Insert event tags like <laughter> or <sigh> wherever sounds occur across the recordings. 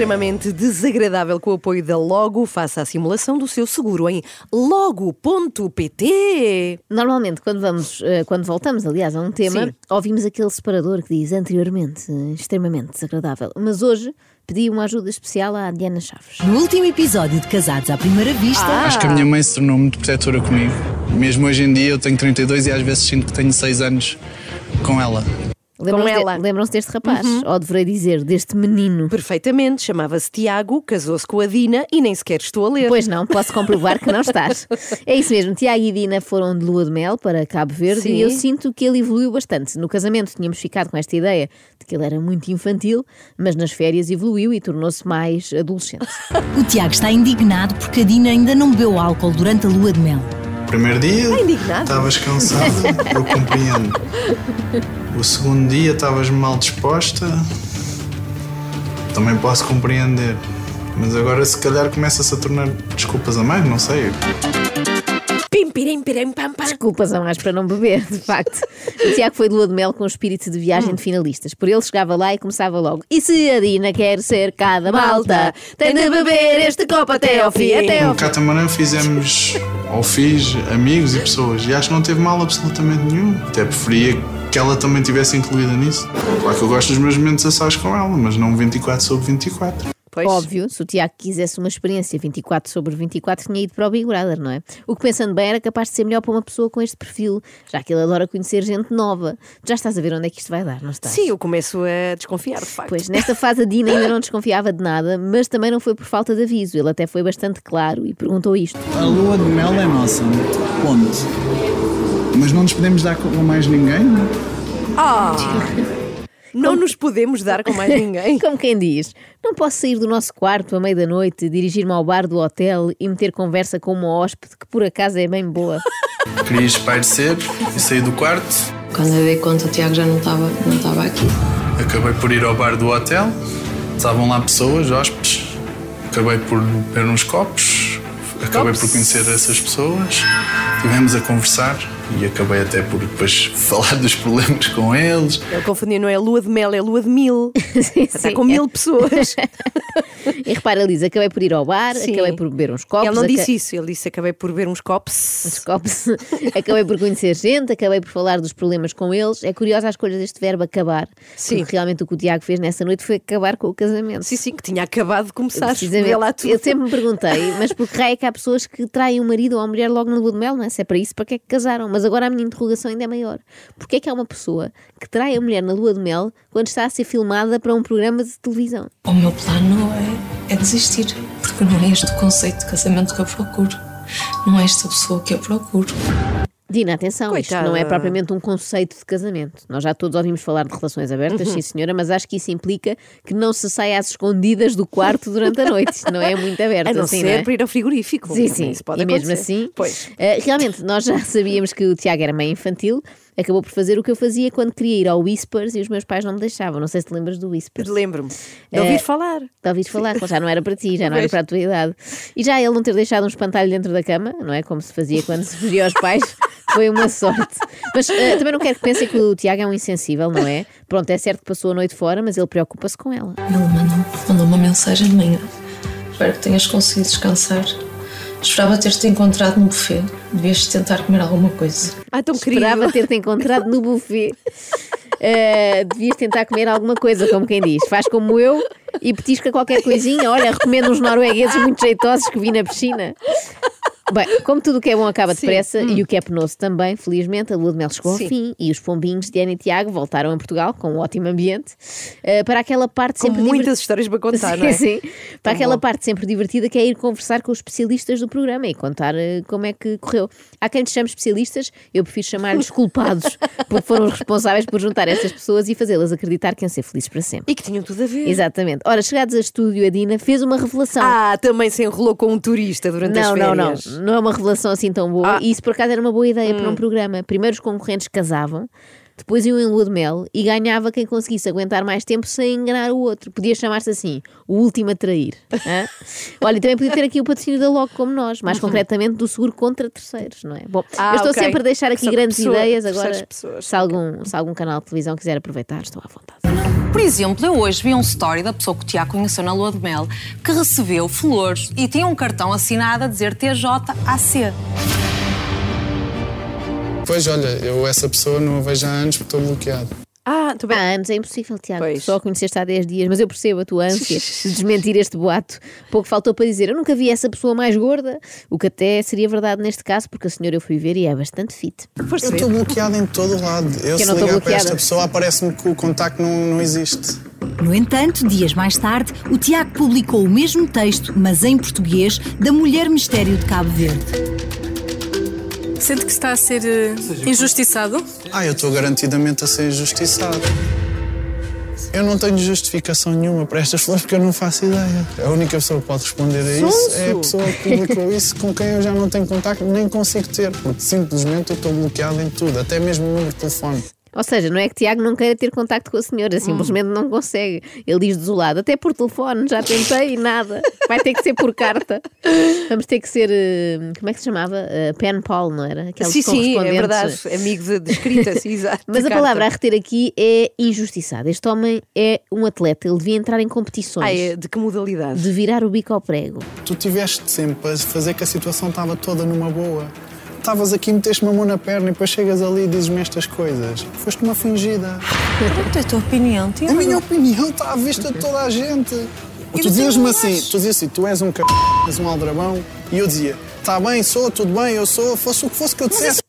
Extremamente desagradável com o apoio da Logo faça a simulação do seu seguro em logo.pt. Normalmente, quando, vamos, eh, quando voltamos, aliás, a um tema, Sim. ouvimos aquele separador que diz anteriormente, eh, extremamente desagradável. Mas hoje pedi uma ajuda especial à Diana Chaves. No último episódio de Casados à Primeira Vista, Acho que a minha mãe se tornou muito protetora comigo. Mesmo hoje em dia eu tenho 32 e às vezes sinto que tenho 6 anos com ela. Lembram-se de- ela. lembram-se deste rapaz? Ou deverei dizer, deste menino? Perfeitamente, chamava-se Tiago, casou-se com a Dina e nem sequer estou a ler. Pois não, posso comprovar que não estás. <laughs> É isso mesmo, Tiago e Dina foram de lua de mel para Cabo Verde Sim. e eu sinto que ele evoluiu bastante. No casamento tínhamos ficado com esta ideia de que ele era muito infantil, mas nas férias evoluiu e tornou-se mais adolescente. o Tiago está indignado porque a Dina ainda não bebeu álcool durante a lua de mel. Primeiro dia, estavas cansada, eu compreendo. O segundo dia, estavas mal disposta, também posso compreender. Mas agora, se calhar, começa-se a tornar desculpas a mais, não sei. Pirim, pirim, pam, pam. Desculpas a mais para não beber, de facto. O Tiago foi de lua de mel com o espírito de viagem de finalistas. Por ele chegava lá e começava logo. E se a Dina quer ser cada malta, tem de beber este copo até ao fim, até ao No Catamarã fizemos, ou fiz, amigos e pessoas, e acho que não teve mal absolutamente nenhum. Até preferia que ela também tivesse incluída nisso. Claro que eu gosto dos meus momentos a sós com ela, mas não 24 sobre 24. Pois. Óbvio, se o Tiago quisesse uma experiência 24 sobre 24, tinha ido para o Big Brother, não é? O que pensando bem era capaz de ser melhor para uma pessoa com este perfil, já que ele adora conhecer gente nova. Tu já estás a ver onde é que isto vai dar, não estás? Sim, eu começo a desconfiar, de facto. Pois, nesta fase a Dina ainda não desconfiava de nada, mas também não foi por falta de aviso. Ele até foi bastante claro e perguntou isto. A lua de mel é nossa. Ponto. Mas não nos podemos dar com mais ninguém? Não nos podemos dar com mais ninguém. <laughs> Como quem diz, não posso sair do nosso quarto à meia da noite, dirigir-me ao bar do hotel e meter conversa com uma hóspede que por acaso é bem boa. <laughs> Queria espairecer e sair do quarto. Quando eu dei conta, o Tiago já não estava não estava aqui. Acabei por ir ao bar do hotel. Estavam lá pessoas, hóspedes. Acabei por beber uns copos. Acabei por conhecer essas pessoas. Estivemos a conversar e acabei até por depois <laughs> falar dos problemas com eles. Ele confundiu, não é lua de mel, é lua de mil. <laughs> Sim, Está sim. com mil pessoas. <laughs> E repara, ele diz: acabei por ir ao bar, Sim. acabei por beber uns copos. Ele não aca- disse isso, ele disse acabei por ver uns copos. uns copos. acabei por conhecer gente, acabei por falar dos problemas com eles. É curiosa a escolha deste verbo acabar. Sim. Porque realmente o que o Tiago fez nessa noite foi acabar com o casamento. Sim, sim, que tinha acabado de começar. Precisamente. Lá tudo. Eu sempre me perguntei, mas por que raio é que há pessoas que traem o marido ou a mulher logo na lua de mel, não é? Se é para isso, para que é que casaram? Mas agora a minha interrogação ainda é maior. Porquê é que há uma pessoa que trai a mulher na lua de mel quando está a ser filmada para um programa de televisão? O meu plano é, é desistir, porque não é este o conceito de casamento que eu procuro. Não é esta pessoa que eu procuro. Dina, atenção, isto Coitada. não é propriamente um conceito de casamento. Nós já todos ouvimos falar de relações abertas, Uhum. sim senhora, mas acho que isso implica que não se saia às escondidas do quarto durante a noite. Isto não é muito aberto A não assim, ser não é? para ir ao frigorífico. Sim, sim. Isso pode e mesmo acontecer. assim, Pois. eh, realmente, nós já sabíamos que o Tiago era meio infantil, acabou por fazer o que eu fazia quando queria ir ao Whispers e os meus pais não me deixavam. Não sei se te lembras do Whispers. Lembro-me de Eh, ouvir falar. De ouvires falar, já não era para ti, já não era para a tua idade. E já ele não ter deixado um espantalho dentro da cama, não é? Como se fazia quando se fugia aos pais, <laughs> foi uma sorte. Mas eh, também não quero que pensem que o Tiago é um insensível, não é? Pronto, é certo que passou a noite fora, mas ele preocupa-se com ela. Ele mandou, mandou uma mensagem de manhã. Espero que tenhas conseguido descansar. Esperava ter-te encontrado no buffet. Devias tentar comer alguma coisa. Ah, tão querido. Esperava ter-te encontrado no buffet. Eh, devias tentar comer alguma coisa, como quem diz. Faz como eu e petisca qualquer coisinha. Olha, recomendo uns noruegueses muito jeitosos que vi na piscina. Bem, como tudo o que é bom acaba depressa e o que é penoso também, felizmente, a lua de mel chegou Hum. Sim. ao fim e os pombinhos de Ana e Tiago voltaram a Portugal com um ótimo ambiente eh, para aquela parte Com sempre muitas divert- histórias para contar, <laughs> sim, não é? sim. Para aquela bom. parte sempre divertida que é ir conversar com os especialistas do programa e contar eh, como é que correu. Há quem te chame especialistas, eu prefiro chamar-lhes <laughs> culpados, porque foram os responsáveis por juntar essas pessoas e fazê-las acreditar que iam ser felizes para sempre. E que tinham tudo a ver. Exatamente. Ora, chegados a estúdio, a Dina fez uma revelação. Ah, também se enrolou com um turista durante as Não, não, não. Não é uma revelação assim tão boa. Ah. E isso por acaso era uma boa ideia para um programa. Primeiro os concorrentes casavam, Depois iam em lua de mel e ganhava quem conseguisse aguentar mais tempo sem enganar o outro. Podia chamar-se assim, o último a trair. hã? <laughs> Olha, e também podia ter aqui o patrocínio da Logo como nós, mais concretamente do seguro contra terceiros, não é? Bom, Ah, eu estou ok. sempre a deixar aqui São grandes pessoa- ideias, agora pessoas. se algum, se algum canal de televisão quiser aproveitar, estou à vontade. Por exemplo, eu hoje vi um story da pessoa que o Tiago conheceu na lua de mel que recebeu flores e tinha um cartão assinado a dizer TJAC. Pois olha, eu essa pessoa não a vejo há anos porque estou bloqueado. Ah, tu bem. Há anos é impossível, Tiago. Pois. Só a conheceste há 10 dias, mas eu percebo a tua ânsia <laughs> de desmentir este boato. Pouco faltou para dizer, eu nunca vi essa pessoa mais gorda, o que até seria verdade neste caso, porque a senhora eu fui ver e é bastante fit. Eu estou bloqueado em todo o lado. Eu, Que eu se não estou ligar para esta pessoa, aparece-me que o contacto não, não existe. No entanto, dias mais tarde, o Tiago publicou o mesmo texto, mas em português, da Mulher Mistério de Cabo Verde. Sente que está a ser eh, injustiçado? Ah, eu estou garantidamente a ser injustiçado. Eu não tenho justificação nenhuma para estas flores porque eu não faço ideia. A única pessoa que pode responder a isso é a pessoa que publicou <laughs> isso com quem eu já não tenho contacto nem consigo ter, porque simplesmente eu estou bloqueado em tudo, até mesmo o número de telefone. Ou seja, não é que Tiago não queira ter contacto com a senhora, simplesmente não consegue. Ele diz desolado, até por telefone, já tentei e nada. Vai ter que ser por carta. Vamos ter que ser, eh, como é que se chamava? Eh, pen pal, não era? Aqueles Sim, sim, é correspondentes. verdade. Amigo de, de escrita, sim, <laughs> exato. Mas a carta. palavra a reter aqui é injustiçado. Este homem é um atleta, ele devia entrar em competições. Ah, é de que modalidade? De virar o bico ao prego. Tu tiveste sempre a fazer que a situação estava toda numa boa. Estavas aqui, meteste uma mão na perna e depois chegas ali e dizes-me estas coisas. Foste uma fingida. Pronto, é a tua opinião, A Tiago. minha opinião está à vista de toda a gente. Tu dizias-me assim, tu dizias assim, tu és um c... és um aldrabão. E eu dizia, está bem, sou, tudo bem, eu sou, fosse o que fosse que eu dissesse.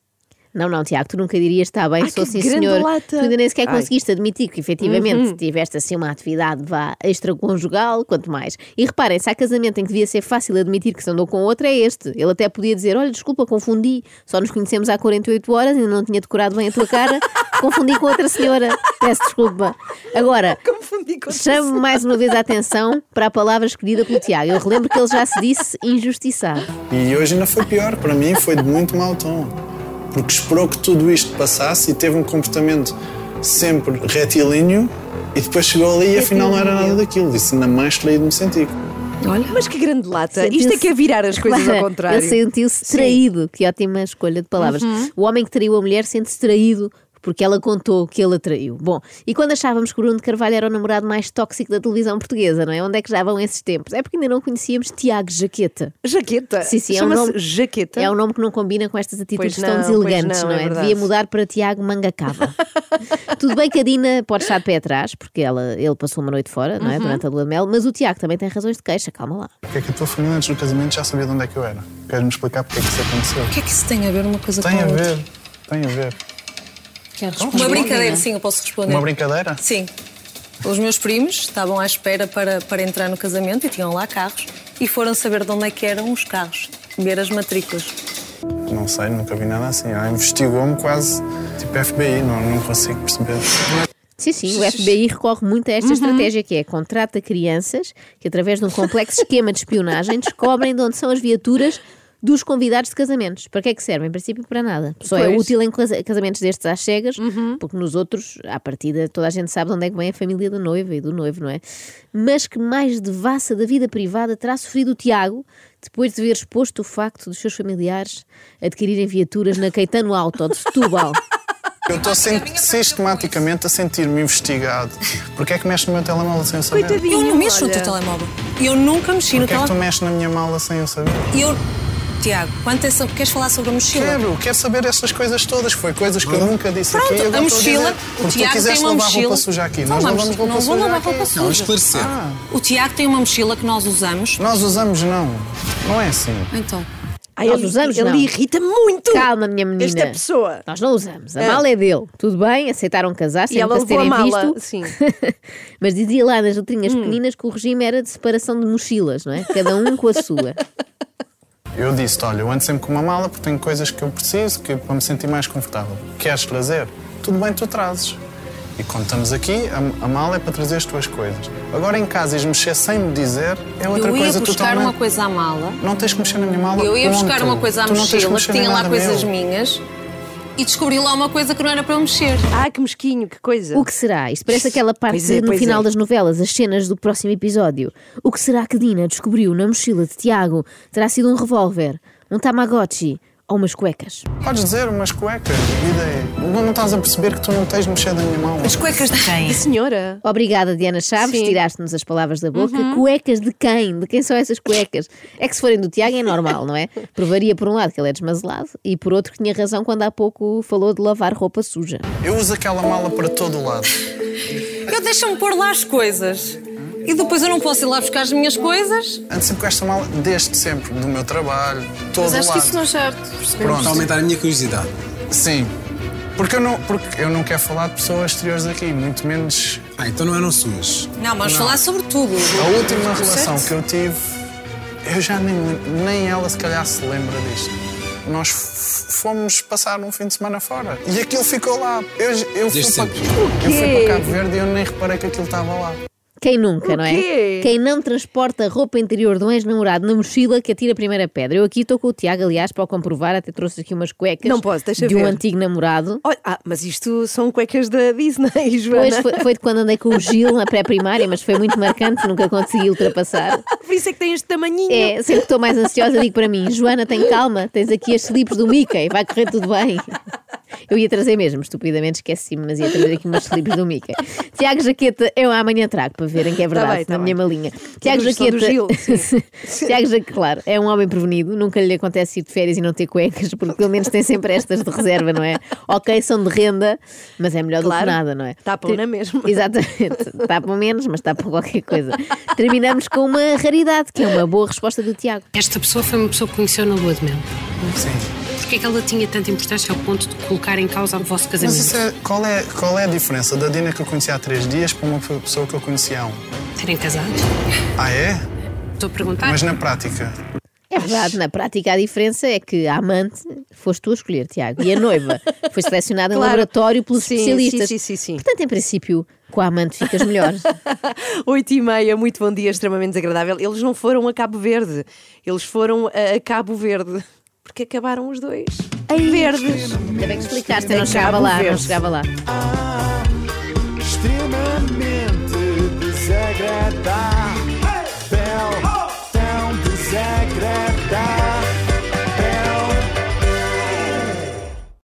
Não, não, Tiago, tu nunca dirias está bem, Ai, sou sim, senhor. lata. Tu ainda nem sequer Ai. Uhum. conseguiste admitir que efetivamente tiveste assim uma atividade vá extraconjugal, quanto mais. E reparem, se há casamento em que devia ser fácil admitir que se andou com outra, é este. Ele até podia dizer: Olha, desculpa, confundi, só nos conhecemos há 48 horas, ainda não tinha decorado bem a tua cara, <laughs> confundi com outra senhora. Peço desculpa. Agora, <laughs> Confundi com chamo mais uma vez a atenção para a palavra escolhida pelo Tiago. Eu relembro que ele já se disse injustiçado. E hoje ainda foi pior, para mim foi de muito mau tom. Porque esperou que tudo isto passasse e teve um comportamento sempre retilíneo e depois chegou ali e afinal não era nada daquilo. Disse, ainda mais traído me senti. Olha, mas que grande lata. Isto é que é virar as coisas Clara, ao contrário. Ele sentiu-se traído. Que ótima escolha de palavras. O homem que traiu a mulher sente-se traído porque ela contou que ele a traiu. Bom, e quando achávamos que o Bruno de Carvalho era o namorado mais tóxico da televisão portuguesa, não é? Onde é que já vão esses tempos? É porque ainda não conhecíamos Tiago Jaqueta. Jaqueta. Sim, sim, é um Chama-se nome- Jaqueta. É um nome que não combina com estas atitudes Pois tão não, deselegantes, não, não, é é? Devia mudar para Tiago Mangacava. <laughs> Tudo bem que a Dina pode estar de pé atrás, porque ela, ele passou uma noite fora, não é? Uhum. Durante a lua de mel, mas o Tiago também tem razões de queixa, calma lá. Porque é que a tua família antes do casamento já sabia de onde é que eu era? Queres-me explicar porque é que isso aconteceu? O que é que isso tem a ver uma coisa Tem com a a outra? ver, tem a ver. Quero responder. Uma brincadeira, sim, eu posso responder. Uma brincadeira? Sim. Os meus primos estavam à espera para, para entrar no casamento e tinham lá carros e foram saber de onde é que eram os carros, ver as matrículas. Não sei, nunca vi nada assim. Ela investigou-me quase tipo FBI, não, não consigo perceber. Sim, sim, o FBI recorre muito a esta estratégia que é contrata crianças que, através de um complexo esquema de espionagem, descobrem de onde são as viaturas dos convidados de casamentos. Para que é que servem? Em princípio, para nada. Só é Pois. útil em casa- casamentos destes às cegas, porque nos outros, à partida, toda a gente sabe de onde é que vem a família da noiva e do noivo, não é? Mas que mais devassa da vida privada terá sofrido o Tiago depois de ver exposto o facto dos seus familiares adquirirem viaturas na Caetano Auto de Setúbal. <laughs> Eu estou sistematicamente a sentir-me investigado. Porquê é que mexes no meu telemóvel sem eu saber? Coitadinho. Eu não mexo no olha. teu telemóvel. Eu nunca mexi no Porquê é que tu telemóvel. mexes na minha mala sem eu saber? Eu. Tiago, quanto é sobre- queres falar sobre a mochila? Quero, quero saber essas coisas todas. Foi coisas que eu nunca disse Pronto, aqui. a mochila, dizer, o tu Tiago quiseste tem uma lavar mochila. roupa suja aqui. Não Nós vamos- lavamos roupa não lavar roupa suja. Não, esclarecer. Ah, O Tiago tem uma mochila que nós usamos. nós usamos não. Não é assim. Então. Ai, Nós ele, usamos, ele não. irrita muito. Calma, minha menina. Esta pessoa. Nós não usamos. A É. mala é dele. Tudo bem, aceitaram casar sem ela nunca se levou a terem mala, visto. sim. <laughs> Mas dizia lá nas letrinhas pequeninas que o regime era de separação de mochilas, não é? Cada um com a sua. <laughs> Eu disse olha, eu ando sempre com uma mala porque tenho coisas que eu preciso que, para me sentir mais confortável. Queres trazer? Tudo bem, tu trazes. E quando estamos aqui, a, a mala é para trazer as tuas coisas. Agora em casa, ires mexer sem me dizer é outra eu ia coisa buscar totalmente. uma coisa à mala. Não tens que mexer na minha mala. Eu ia buscar ponto. uma coisa à Tu que mochila, que tinha lá coisas meu. minhas. E descobri lá uma coisa que não era para eu mexer. Ah, que mesquinho, que coisa. O que será? Isto parece aquela parte Pois é, no pois final é. das novelas, as cenas do próximo episódio. O que será que Dina descobriu na mochila de Tiago? Terá sido um revólver, um Tamagotchi ou umas cuecas? Podes dizer umas cuecas, ideia. Não, não estás a perceber que tu não tens mexer da minha mão. As cuecas de quem? Que senhora. Obrigada, Diana Chaves, Sim. tiraste-nos as palavras da boca. Cuecas de quem? De quem são essas cuecas? É que se forem do Tiago é normal, não é? Provaria por um lado que ele é desmazelado e por outro que tinha razão quando há pouco falou de lavar roupa suja. Eu uso aquela mala para todo o lado. Eu deixo-me pôr lá as coisas. E depois eu não posso ir lá buscar as minhas coisas. Ando sempre com esta mala desde sempre, do meu trabalho, todo Mas o acho lado. que isso não é certo. percebemos? Pronto. Aumentar a minha curiosidade. Sim. Porque eu, não, porque eu não quero falar de pessoas exteriores aqui, muito menos. Ah, então não eram suas. Não, mas falar sobre tudo. A última relação que eu tive, eu já nem, nem ela se calhar se lembra disto. Nós fomos passar um fim de semana fora e aquilo ficou lá. Eu, eu, fui, para, eu fui para Cabo Verde e eu nem reparei que aquilo estava lá. Quem nunca, O não é? quê? Quem não transporta roupa interior de um ex-namorado na mochila que atira a primeira pedra. Eu aqui estou com o Tiago, aliás, para o comprovar, até trouxe aqui umas cuecas Não posso, deixa de um ver. antigo namorado. Olha, ah, mas isto são cuecas da Disney, <laughs> Joana. Pois foi, foi de quando andei com o Gil na pré-primária, mas foi muito marcante, nunca consegui ultrapassar. <laughs> Por isso é que tem este tamanhinho. É, sempre que estou mais ansiosa, digo para mim: Joana, tem calma, tens aqui as slips do Mickey, vai correr tudo bem. Eu ia trazer mesmo, estupidamente esqueci-me, mas ia trazer aqui umas slips do Mickey. Tiago Jaqueta, eu amanhã trago para verem que é verdade, bem, tá na bem. minha malinha. Tiago do Jaqueta. Gil, <laughs> Tiago Jaqueta, claro, é um homem prevenido, nunca lhe acontece ir de férias e não ter cuecas, porque pelo menos tem sempre estas de reserva, não é? Ok, são de renda, mas é melhor do Claro, que nada, não é? tapam na mesma. Exatamente, tapam menos, mas tapam qualquer coisa. Terminamos com uma raridade, que é uma boa resposta do Tiago. Esta pessoa foi uma pessoa que conheceu na lua de mel. Sim. Porquê é que ela tinha tanta importância ao ponto de colocar em causa o vosso casamento? Mas isso é, qual, é, qual é a diferença da Dina que eu conheci há três dias para uma pessoa que eu conheci há um? Terem casado? Ah, é? Estou a perguntar. Mas na prática. É verdade, na prática a diferença é que a amante foste tu a escolher, Tiago, e a noiva <laughs> foi selecionada em Claro. laboratório pelos Sim, especialistas. sim, sim, sim, sim. Portanto, em princípio, com a amante ficas melhor. <laughs> Oito e meia, muito bom dia, extremamente desagradável. Eles não foram a Cabo Verde, eles foram a Cabo Verde porque acabaram os dois Em verdes. Ainda bem que explicaste, eu não chegava lá, não chegava lá. Ah, extremamente desagradável.